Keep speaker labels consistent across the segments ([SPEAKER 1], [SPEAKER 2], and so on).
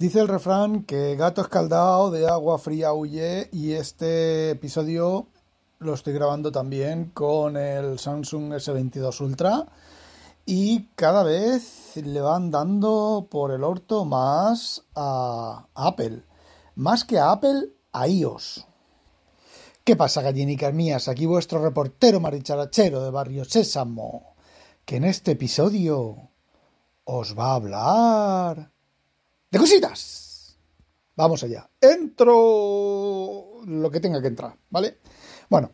[SPEAKER 1] Dice el refrán que gato escaldado de agua fría huye y este episodio lo estoy grabando también con el Samsung S22 Ultra y cada vez le van dando por el orto más a Apple. Más que a Apple, a iOS. ¿Qué pasa, gallinicas mías? Aquí vuestro reportero maricharachero de Barrio Sésamo, que en este episodio os va a hablar de cositas. Vamos allá. Entro lo que tenga que entrar, ¿vale? Bueno,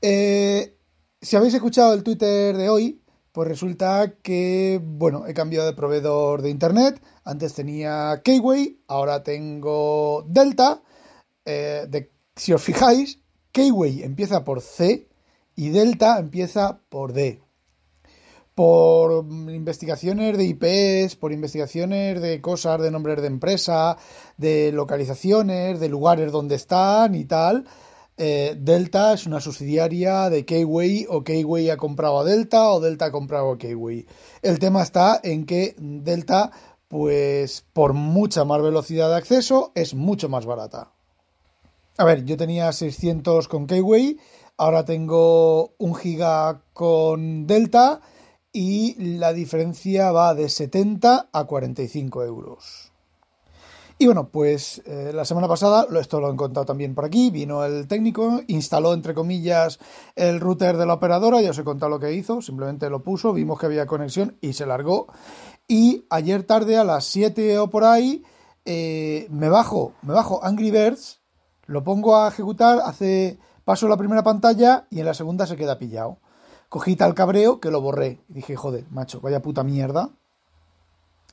[SPEAKER 1] eh, si habéis escuchado el Twitter de hoy, pues resulta que, bueno, he cambiado de proveedor de internet. Antes tenía Keyway, ahora tengo Delta. Eh, de, si os fijáis, Keyway empieza por C y Delta empieza por D por investigaciones de IPs, por investigaciones de cosas, de nombres de empresa, de localizaciones, de lugares donde están y tal. Eh, Delta es una subsidiaria de Keyway o Keyway ha comprado a Delta o Delta ha comprado a Keyway. El tema está en que Delta, pues por mucha más velocidad de acceso, es mucho más barata. A ver, yo tenía 600 con Keyway, ahora tengo un giga con Delta y la diferencia va de 70 a 45 euros. Y bueno, pues eh, la semana pasada, esto lo he contado también por aquí, vino el técnico, instaló entre comillas el router de la operadora, ya os he contado lo que hizo, simplemente lo puso, vimos que había conexión y se largó. Y ayer tarde a las 7 o por ahí eh, me bajo, me bajo Angry Birds, lo pongo a ejecutar, hace paso la primera pantalla y en la segunda se queda pillado cogí tal cabreo que lo borré. Y dije, joder, macho, vaya puta mierda.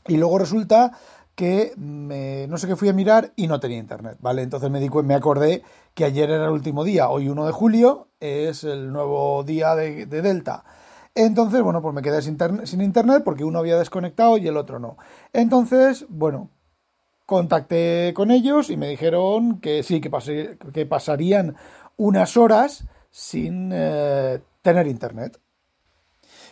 [SPEAKER 1] Y luego resulta que no sé qué fui a mirar y no tenía internet, ¿vale? Entonces me, di, me acordé que ayer era el último día, hoy 1 de julio es el nuevo día de, Delta. Entonces, bueno, pues me quedé sin, sin, internet porque uno había desconectado y el otro no. Entonces, bueno, contacté con ellos y me dijeron que sí, que, que pasarían unas horas sin eh, tener internet.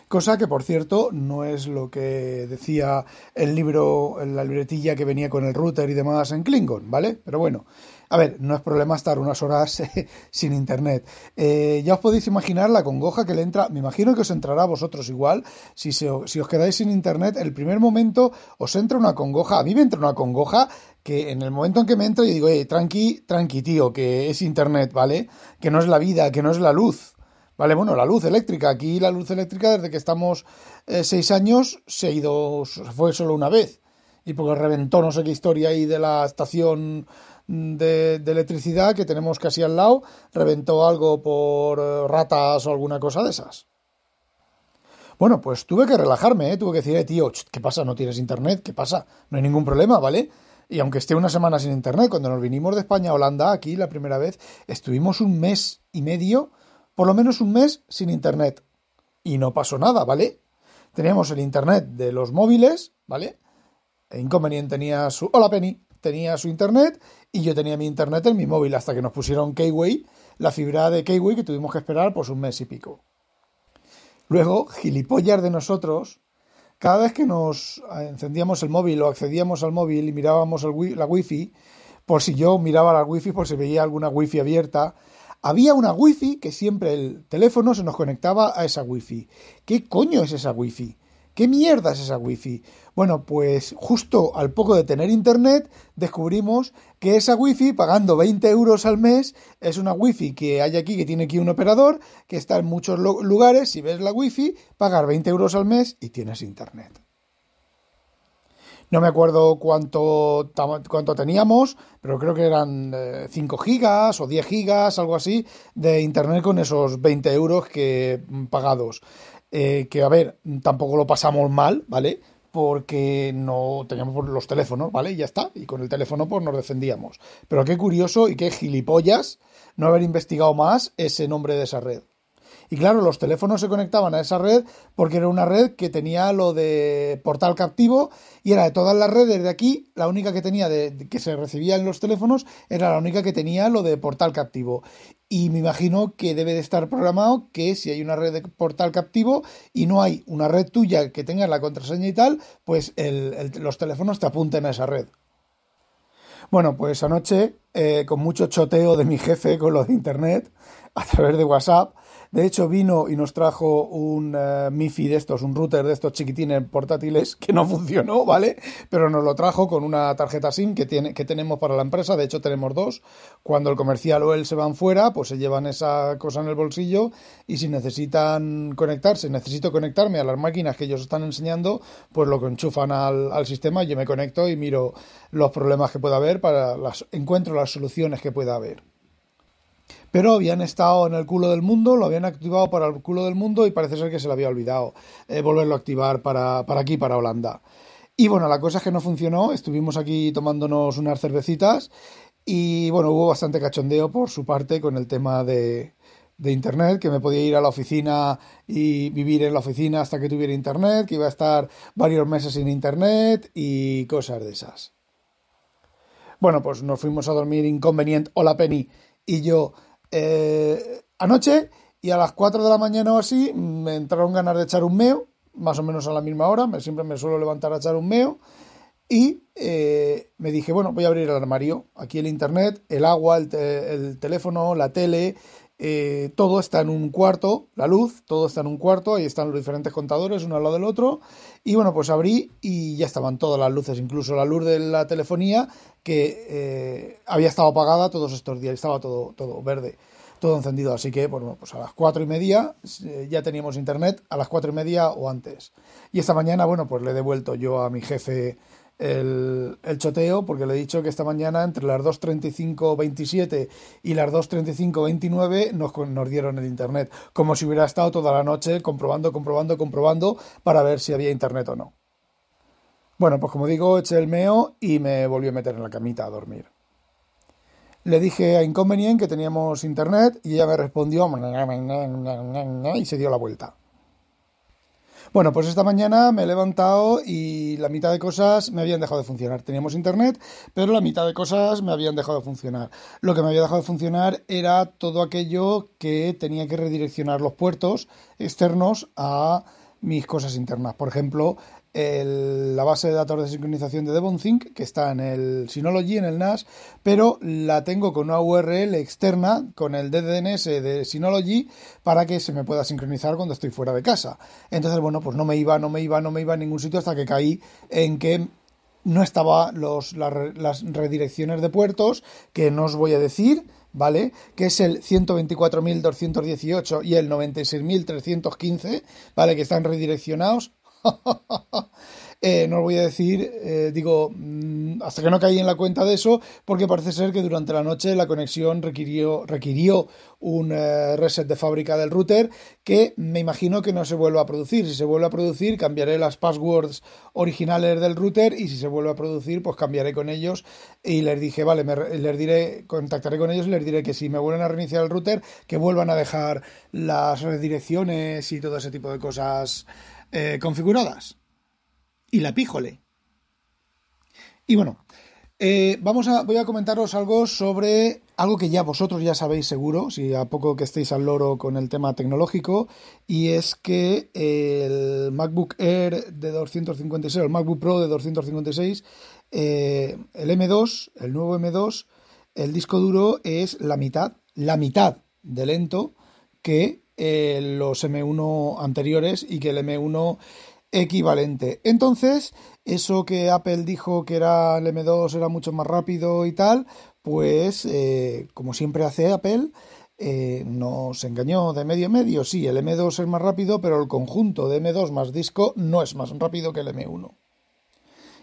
[SPEAKER 1] Cosa que, por cierto, no es lo que decía el libro, la libretilla que venía con el router y demás en Klingon, ¿vale? Pero bueno, a ver, no es problema estar unas horas sin internet. Eh, ya os podéis imaginar la congoja que le entra, me imagino que os entrará a vosotros igual, si, os quedáis sin internet, el primer momento os entra una congoja, a mí me entra una congoja que en el momento en que me entra yo digo, eh, tranqui, tranqui, tío, que es internet, ¿vale? Que no es la vida, que no es la luz. Vale, bueno, la luz eléctrica. Aquí la luz eléctrica, desde que estamos eh, seis años, se ha ido, fue solo una vez. Y porque reventó no sé qué historia ahí de la estación de, electricidad que tenemos casi al lado, reventó algo por eh, ratas o alguna cosa de esas. Bueno, pues tuve que relajarme, ¿eh? tuve que decir, eh, tío, ¿qué pasa? ¿No tienes internet? ¿Qué pasa? No hay ningún problema, ¿vale? Y aunque esté una semana sin internet, cuando nos vinimos de España a Holanda, aquí la primera vez, estuvimos un mes y medio por lo menos un mes sin internet. Y no pasó nada, ¿vale? Teníamos el internet de los móviles, ¿vale? E Inconveniente tenía su... Hola Penny, tenía su internet y yo tenía mi internet en mi móvil hasta que nos pusieron Keyway, la fibra de Keyway que tuvimos que esperar pues un mes y pico. Luego, gilipollas de nosotros, cada vez que nos encendíamos el móvil o accedíamos al móvil y mirábamos el la wifi, por si yo miraba la wifi, por si veía alguna wifi abierta, había una wifi que siempre el teléfono se nos conectaba a esa wifi. ¿Qué coño es esa wifi? ¿Qué mierda es esa wifi? Bueno, pues justo al poco de tener internet descubrimos que esa wifi, pagando 20 euros al mes, es una wifi que hay aquí, que tiene aquí un operador, que está en muchos lugares. Si ves la wifi, pagar 20 euros al mes y tienes internet. No me acuerdo cuánto, cuánto teníamos, pero creo que eran 5 eh, gigas o 10 gigas, algo así, de internet con esos 20 euros que mm, pagados. Eh, que a ver, tampoco lo pasamos mal, ¿vale? Porque no teníamos los teléfonos, ¿vale? Y ya está. Y con el teléfono pues nos defendíamos. Pero qué curioso y qué gilipollas no haber investigado más ese nombre de esa red. Y claro, los teléfonos se conectaban a esa red porque era una red que tenía lo de portal captivo y era de todas las redes de aquí, la única que tenía de, que se recibía en los teléfonos era la única que tenía lo de portal captivo. Y me imagino que debe de estar programado que si hay una red de portal captivo y no hay una red tuya que tenga la contraseña y tal, pues los teléfonos te apunten a esa red. Bueno, pues anoche, eh, con mucho choteo de mi jefe con lo de internet, a través de WhatsApp, de hecho, vino y nos trajo un uh, MIFI de estos, un router de estos chiquitines portátiles que no funcionó, ¿vale? Pero nos lo trajo con una tarjeta SIM que, tiene, que tenemos para la empresa. De hecho, tenemos dos. Cuando el comercial o él se van fuera, pues se llevan esa cosa en el bolsillo y si necesitan conectarse, necesito conectarme a las máquinas que ellos están enseñando, pues lo que enchufan al, al sistema, yo me conecto y miro los problemas que pueda haber para las encuentro las soluciones que pueda haber pero habían estado en el culo del mundo, lo habían activado para el culo del mundo y parece ser que se le había olvidado eh, volverlo a activar para, para aquí, para Holanda. Y bueno, la cosa es que no funcionó, estuvimos aquí tomándonos unas cervecitas y bueno, hubo bastante cachondeo por su parte con el tema de, de internet, que me podía ir a la oficina y vivir en la oficina hasta que tuviera internet, que iba a estar varios meses sin internet y cosas de esas. Bueno, pues nos fuimos a dormir inconveniente, hola Penny y yo eh, anoche y a las 4 de la mañana o así me entraron ganas de echar un meo, más o menos a la misma hora, me, siempre me suelo levantar a echar un meo. Y eh, me dije, bueno, voy a abrir el armario. Aquí el internet, el agua, el, el teléfono, la tele, eh, todo está en un cuarto, la luz, todo está en un cuarto, ahí están los diferentes contadores, uno al lado del otro. Y bueno, pues abrí y ya estaban todas las luces, incluso la luz de la telefonía que eh, había estado apagada todos estos días, estaba todo, todo verde, todo encendido. Así que, bueno, pues a las cuatro y media eh, ya teníamos internet, a las cuatro y media o antes. Y esta mañana, bueno, pues le he devuelto yo a mi jefe el, el, choteo, porque le he dicho que esta mañana entre las 2.35.27 y las 2.35.29 nos, nos dieron el internet, como si hubiera estado toda la noche comprobando, comprobando, comprobando para ver si había internet o no. Bueno, pues como digo, eché el meo y me volvió a meter en la camita a dormir. Le dije a Inconvenient que teníamos internet y ella me respondió y se dio la vuelta. Bueno, pues esta mañana me he levantado y la mitad de cosas me habían dejado de funcionar. Teníamos internet, pero la mitad de cosas me habían dejado de funcionar. Lo que me había dejado de funcionar era todo aquello que tenía que redireccionar los puertos externos a mis cosas internas. Por ejemplo, la base de datos de sincronización de DevonThink, que está en el Synology, en el NAS, pero la tengo con una URL externa, con el DDNS de Synology, para que se me pueda sincronizar cuando estoy fuera de casa. Entonces, bueno, pues no me iba, no me iba, no me iba a ningún sitio hasta que caí en que no estaba los, las, las redirecciones de puertos, que no os voy a decir, ¿vale? Que es el 124.218 y el 96.315, ¿vale? Que están redireccionados eh, no os voy a decir, eh, digo, mm, hasta que no caí en la cuenta de eso, porque parece ser que durante la noche la conexión requirió, requirió un eh, reset de fábrica del router que me imagino que no se vuelva a producir. Si se vuelve a producir, cambiaré las passwords originales del router y si se vuelve a producir, pues cambiaré con ellos y les dije, vale, me, les diré, contactaré con ellos y les diré que si me vuelven a reiniciar el router, que vuelvan a dejar las redirecciones y todo ese tipo de cosas eh, configuradas. Y la píjole. Y bueno, eh, vamos a, voy a comentaros algo sobre algo que ya vosotros ya sabéis seguro, si a poco que estéis al loro con el tema tecnológico, y es que el MacBook Air de 256, el MacBook Pro de 256, eh, el M2, el nuevo M2, el disco duro es la mitad, la mitad de lento que eh, los M1 anteriores y que el M1 equivalente. Entonces, eso que Apple dijo que era el M2 era mucho más rápido y tal, pues eh, como siempre hace Apple, eh, nos engañó de medio a medio. Sí, el M2 es más rápido, pero el conjunto de M2 más disco no es más rápido que el M1.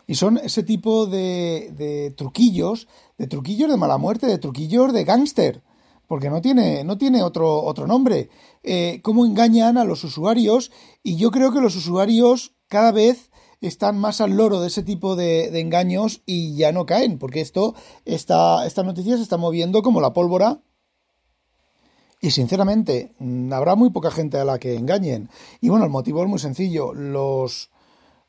[SPEAKER 1] Y son ese tipo de, de truquillos, de truquillos de mala muerte, de truquillos de gángster porque no tiene, no tiene otro, otro nombre. Eh, cómo engañan a los usuarios y yo creo que los usuarios cada vez están más al loro de ese tipo de, de engaños y ya no caen, porque esto, esta, esta noticia se está moviendo como la pólvora y sinceramente, mm, habrá muy poca gente a la que engañen. Y bueno, el motivo es muy sencillo. Los,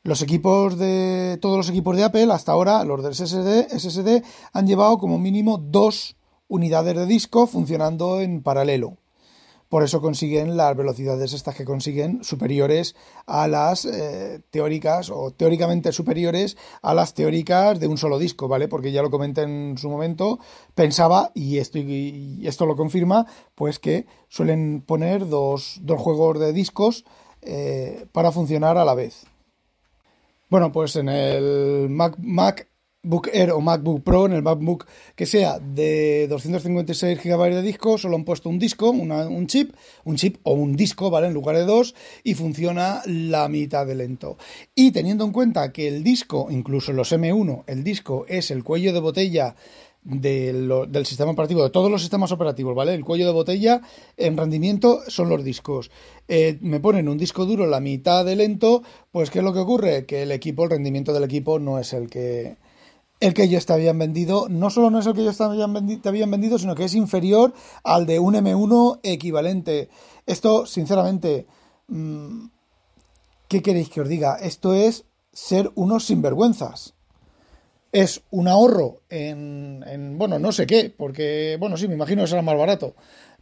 [SPEAKER 1] los equipos de. Todos los equipos de Apple, hasta ahora, los del SSD, SSD, han llevado como mínimo dos unidades de disco funcionando en paralelo. por eso consiguen las velocidades estas que consiguen superiores a las eh, teóricas o teóricamente superiores a las teóricas de un solo disco, ¿vale? Porque ya lo comenté en su momento, pensaba, y esto, y esto lo confirma, pues que suelen poner dos, dos juegos de discos eh, para funcionar a la vez. Bueno, pues en el Mac, Mac Book Air o MacBook Pro, en el MacBook que sea de 256 GB de disco, solo han puesto un disco, un chip, un chip o un disco, ¿vale? En lugar de dos, y funciona la mitad de lento. Y teniendo en cuenta que el disco, incluso los M1, el disco es el cuello de botella del sistema operativo, de todos los sistemas operativos, ¿vale? El cuello de botella en rendimiento son los discos. Eh, me ponen un disco duro la mitad de lento, pues ¿qué es lo que ocurre? Que el equipo, el rendimiento del equipo no es el que el que ellos te habían vendido, no solo no es el que ellos te habían, vendido, sino que es inferior al de un M1 equivalente. Esto, sinceramente, mm, ¿qué queréis que os diga? Esto es ser unos sinvergüenzas. Es un ahorro en, en bueno, no sé qué, porque, bueno, sí, me imagino que será más barato,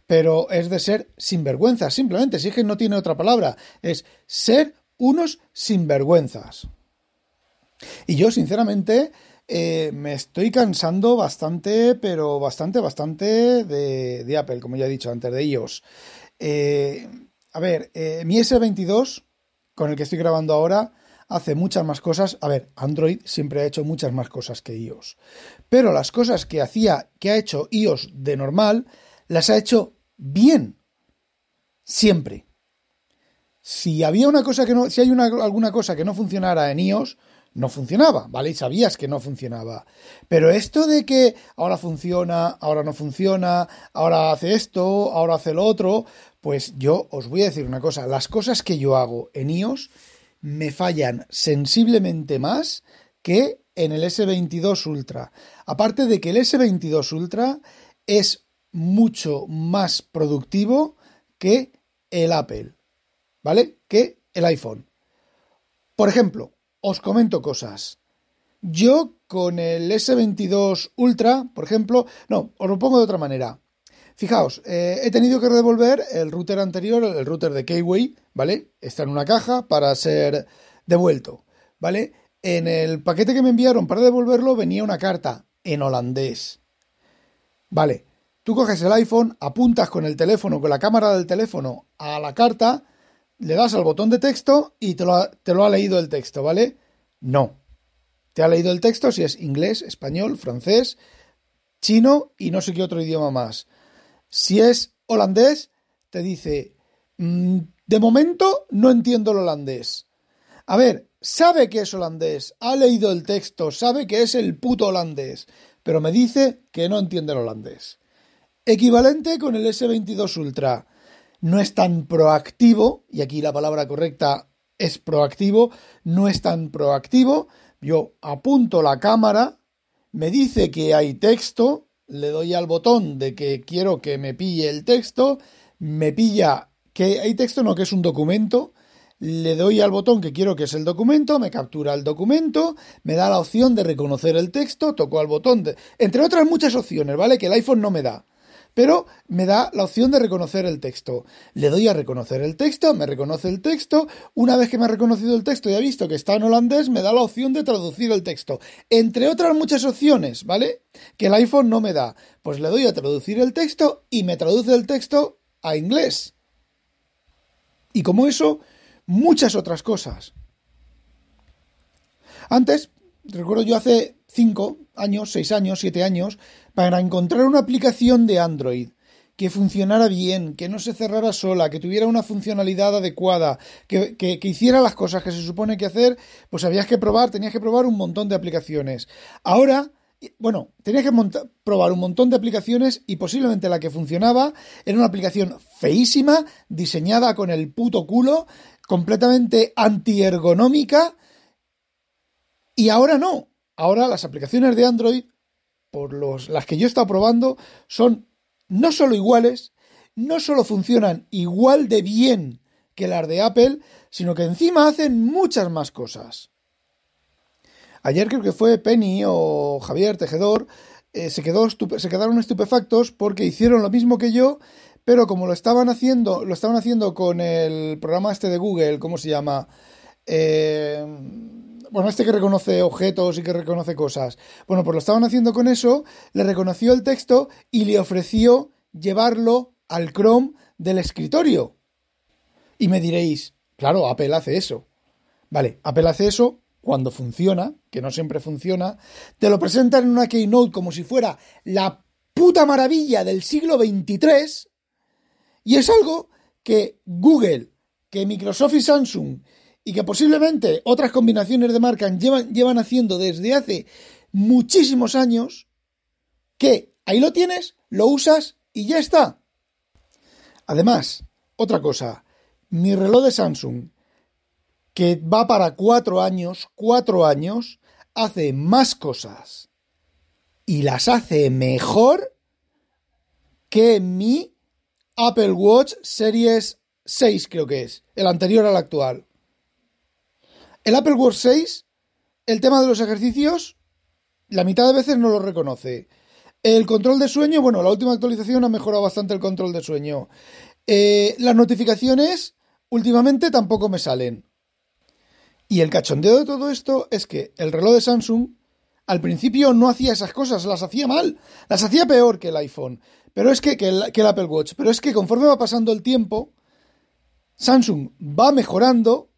[SPEAKER 1] pero es de ser sinvergüenzas, simplemente, si es que no tiene otra palabra, es ser unos sinvergüenzas. Y yo, sinceramente, eh, me estoy cansando bastante, pero bastante, bastante de, Apple, como ya he dicho antes, de iOS. Eh, a ver, eh, mi S22, con el que estoy grabando ahora, hace muchas más cosas. A ver, Android siempre ha hecho muchas más cosas que iOS. Pero las cosas que hacía, que ha hecho iOS de normal, las ha hecho bien. Siempre. Si había una cosa que no, si hay una, alguna cosa que no funcionara en iOS, no funcionaba, ¿vale? Y sabías que no funcionaba. Pero esto de que ahora funciona, ahora no funciona, ahora hace esto, ahora hace lo otro, pues yo os voy a decir una cosa, las cosas que yo hago en iOS me fallan sensiblemente más que en el S22 Ultra. Aparte de que el S22 Ultra es mucho más productivo que el Apple, ¿vale? Que el iPhone. Por ejemplo, os comento cosas. Yo con el S22 Ultra, por ejemplo, no, os lo pongo de otra manera. Fijaos, eh, he tenido que devolver el router anterior, el router de Keyway, ¿vale? Está en una caja para ser devuelto, ¿vale? En el paquete que me enviaron para devolverlo venía una carta en holandés. Vale, tú coges el iPhone, apuntas con el teléfono, con la cámara del teléfono a la carta, le das al botón de texto y te lo, ha, leído el texto, ¿vale? No. Te ha leído el texto si es inglés, español, francés, chino y no sé qué otro idioma más. Si es holandés, te dice, mm, de momento no entiendo el holandés. A ver, sabe que es holandés, ha leído el texto, sabe que es el puto holandés, pero me dice que no entiende el holandés. Equivalente con el S22 Ultra no es tan proactivo, y aquí la palabra correcta es proactivo, no es tan proactivo. Yo apunto la cámara, me dice que hay texto, le doy al botón de que quiero que me pille el texto, me pilla que hay texto, no que es un documento, le doy al botón que quiero que es el documento, me captura el documento, me da la opción de reconocer el texto, toco al botón de... Entre otras muchas opciones, ¿vale? Que el iPhone no me da pero me da la opción de reconocer el texto. Le doy a reconocer el texto, me reconoce el texto, una vez que me ha reconocido el texto y ha visto que está en holandés, me da la opción de traducir el texto. Entre otras muchas opciones, ¿vale? Que el iPhone no me da. Pues le doy a traducir el texto y me traduce el texto a inglés. Y como eso, muchas otras cosas. Antes, recuerdo yo hace 5 años, 6 años, 7 años, para encontrar una aplicación de Android que funcionara bien, que no se cerrara sola, que tuviera una funcionalidad adecuada, que, hiciera las cosas que se supone que hacer, pues habías que probar, tenías que probar un montón de aplicaciones. Ahora, bueno, tenías que probar un montón de aplicaciones y posiblemente la que funcionaba era una aplicación feísima, diseñada con el puto culo, completamente antiergonómica, y ahora no. Ahora las aplicaciones de Android por los, las que yo he estado probando, son no solo iguales, no solo funcionan igual de bien que las de Apple, sino que encima hacen muchas más cosas. Ayer creo que fue Penny o Javier Tejedor, eh, se, quedó se quedaron estupefactos porque hicieron lo mismo que yo, pero como lo estaban haciendo, lo estaban haciendo con el programa este de Google, ¿cómo se llama? Eh, bueno, este que reconoce objetos y que reconoce cosas. Bueno, pues lo estaban haciendo con eso, le reconoció el texto y le ofreció llevarlo al Chrome del escritorio. Y me diréis, claro, Apple hace eso. Vale, Apple hace eso cuando funciona, que no siempre funciona, te lo presentan en una keynote como si fuera la puta maravilla del siglo XXIII y es algo que Google, que Microsoft y Samsung y que posiblemente otras combinaciones de marcas llevan, llevan haciendo desde hace muchísimos años, que ahí lo tienes, lo usas y ya está. Además, otra cosa, mi reloj de Samsung, que va para cuatro años, cuatro años, hace más cosas y las hace mejor que mi Apple Watch Series 6, creo que es, el anterior al actual. El Apple Watch 6, el tema de los ejercicios, la mitad de veces no lo reconoce. El control de sueño, bueno, la última actualización ha mejorado bastante el control de sueño. Eh, las notificaciones últimamente tampoco me salen. Y el cachondeo de todo esto es que el reloj de Samsung al principio no hacía esas cosas, las hacía mal, las hacía peor que el iPhone, pero es que, que, que el Apple Watch, pero es que conforme va pasando el tiempo, Samsung va mejorando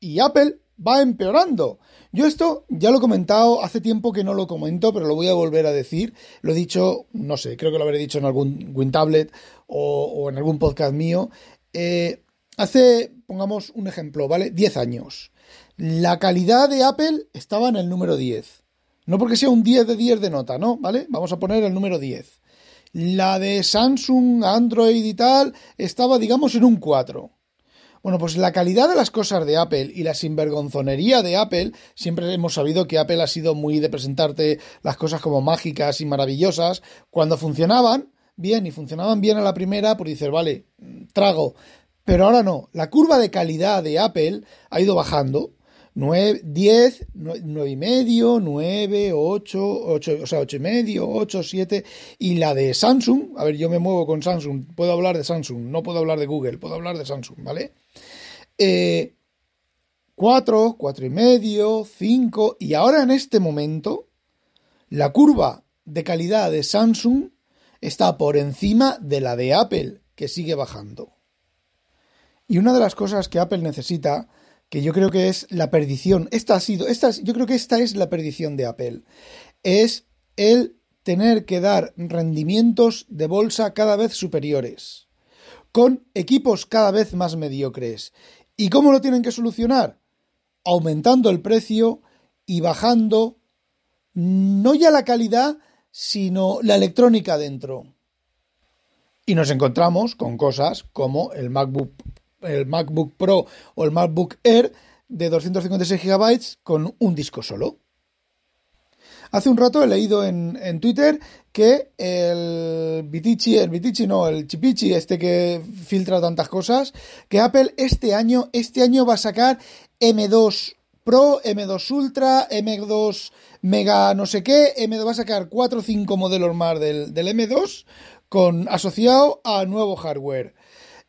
[SPEAKER 1] y Apple va empeorando. Yo esto ya lo he comentado, hace tiempo que no lo comento, pero lo voy a volver a decir. Lo he dicho, no sé, creo que lo habré dicho en algún WinTablet o, o en algún podcast mío. Eh, hace, pongamos un ejemplo, ¿vale? 10 años. La calidad de Apple estaba en el número 10. No porque sea un 10 de 10 de nota, ¿no? ¿Vale? Vamos a poner el número 10. La de Samsung, Android y tal estaba, digamos, en un 4. Bueno, pues la calidad de las cosas de Apple y la sinvergonzonería de Apple, siempre hemos sabido que Apple ha sido muy de presentarte las cosas como mágicas y maravillosas. Cuando funcionaban bien y funcionaban bien a la primera, pues dices, vale, trago. Pero ahora no, la curva de calidad de Apple ha ido bajando 9, 10, 9 y medio, 9, 8, 8, o sea, 8 y medio, 8, 7. Y la de Samsung, a ver, yo me muevo con Samsung, puedo hablar de Samsung, no puedo hablar de Google, puedo hablar de Samsung, ¿vale? Eh, 4, 4 y medio, 5. Y ahora en este momento, la curva de calidad de Samsung está por encima de la de Apple, que sigue bajando. Y una de las cosas que Apple necesita que yo creo que es la perdición. Esta ha sido, esta, yo creo que esta es la perdición de Apple. Es el tener que dar rendimientos de bolsa cada vez superiores, con equipos cada vez más mediocres. ¿Y cómo lo tienen que solucionar? Aumentando el precio y bajando no ya la calidad, sino la electrónica dentro. Y nos encontramos con cosas como el MacBook el MacBook Pro o el MacBook Air de 256 GB con un disco solo. Hace un rato he leído en, Twitter que el Vitici, el Vitici no, el Chipichi, este que filtra tantas cosas, que Apple este año, este año va a sacar M2 Pro, M2 Ultra, M2 Mega no sé qué, M2 va a sacar 4 o 5 modelos más del, del M2 con, asociado a nuevo hardware.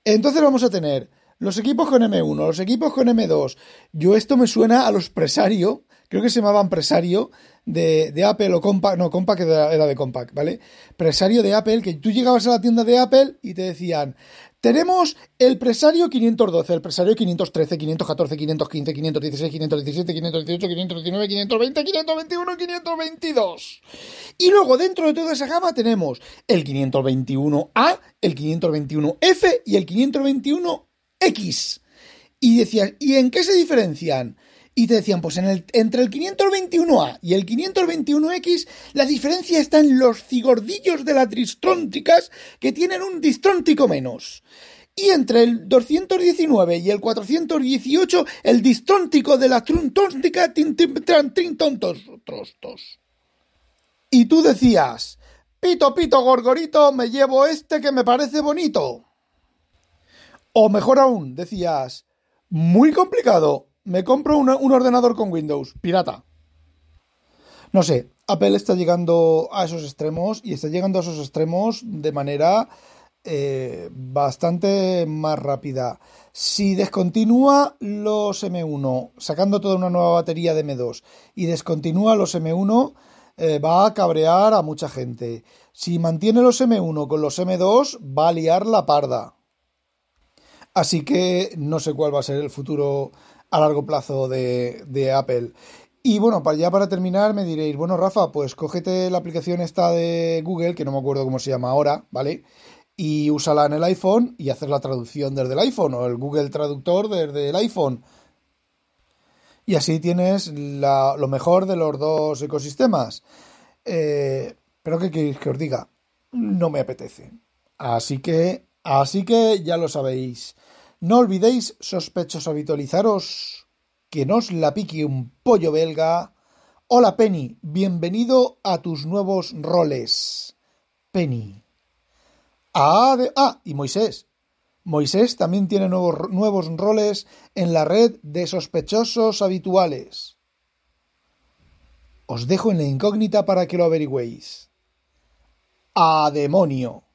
[SPEAKER 1] Entonces vamos a tener los equipos con M1, los equipos con M2. Yo esto me suena a los Presario, creo que se llamaban Presario de, de Apple o Compact, no, Compact era, era de Compact, ¿vale? Presario de Apple, que tú llegabas a la tienda de Apple y te decían, tenemos el Presario 512, el Presario 513, 514, 515, 516, 517, 518, 519, 520, 521, 522. Y luego dentro de toda esa gama tenemos el 521A, el 521F y el 521 X. Y decías, ¿y en qué se diferencian? Y te decían, pues en el, entre el 521A y el 521X, la diferencia está en los cigordillos de las distrónticas que tienen un distróntico menos. Y entre el 219 y el 418, el distróntico de la truntóntica trostos. Y tú decías, pito, pito, gorgorito, me llevo este que me parece bonito. O mejor aún, decías, muy complicado, me compro un ordenador con Windows, pirata. No sé, Apple está llegando a esos extremos y está llegando a esos extremos de manera eh, bastante más rápida. Si descontinúa los M1, sacando toda una nueva batería de M2, y descontinúa los M1, eh, va a cabrear a mucha gente. Si mantiene los M1 con los M2, va a liar la parda. Así que no sé cuál va a ser el futuro a largo plazo de, Apple. Y bueno, para ya para terminar me diréis, bueno Rafa, pues cógete la aplicación esta de Google, que no me acuerdo cómo se llama ahora, ¿vale? Y úsala en el iPhone y hacer la traducción desde el iPhone o el Google Traductor desde el iPhone. Y así tienes lo mejor de los dos ecosistemas. Eh, pero ¿qué queréis que os diga? No me apetece. Así que, así que ya lo sabéis. No olvidéis, sospechosos, habitualizaros que nos la pique un pollo belga. Hola Penny, bienvenido a tus nuevos roles. Penny. Ah, ah, y Moisés. Moisés también tiene nuevos, nuevos roles en la red de sospechosos habituales. Os dejo en la incógnita para que lo averigüéis. ¡A demonio!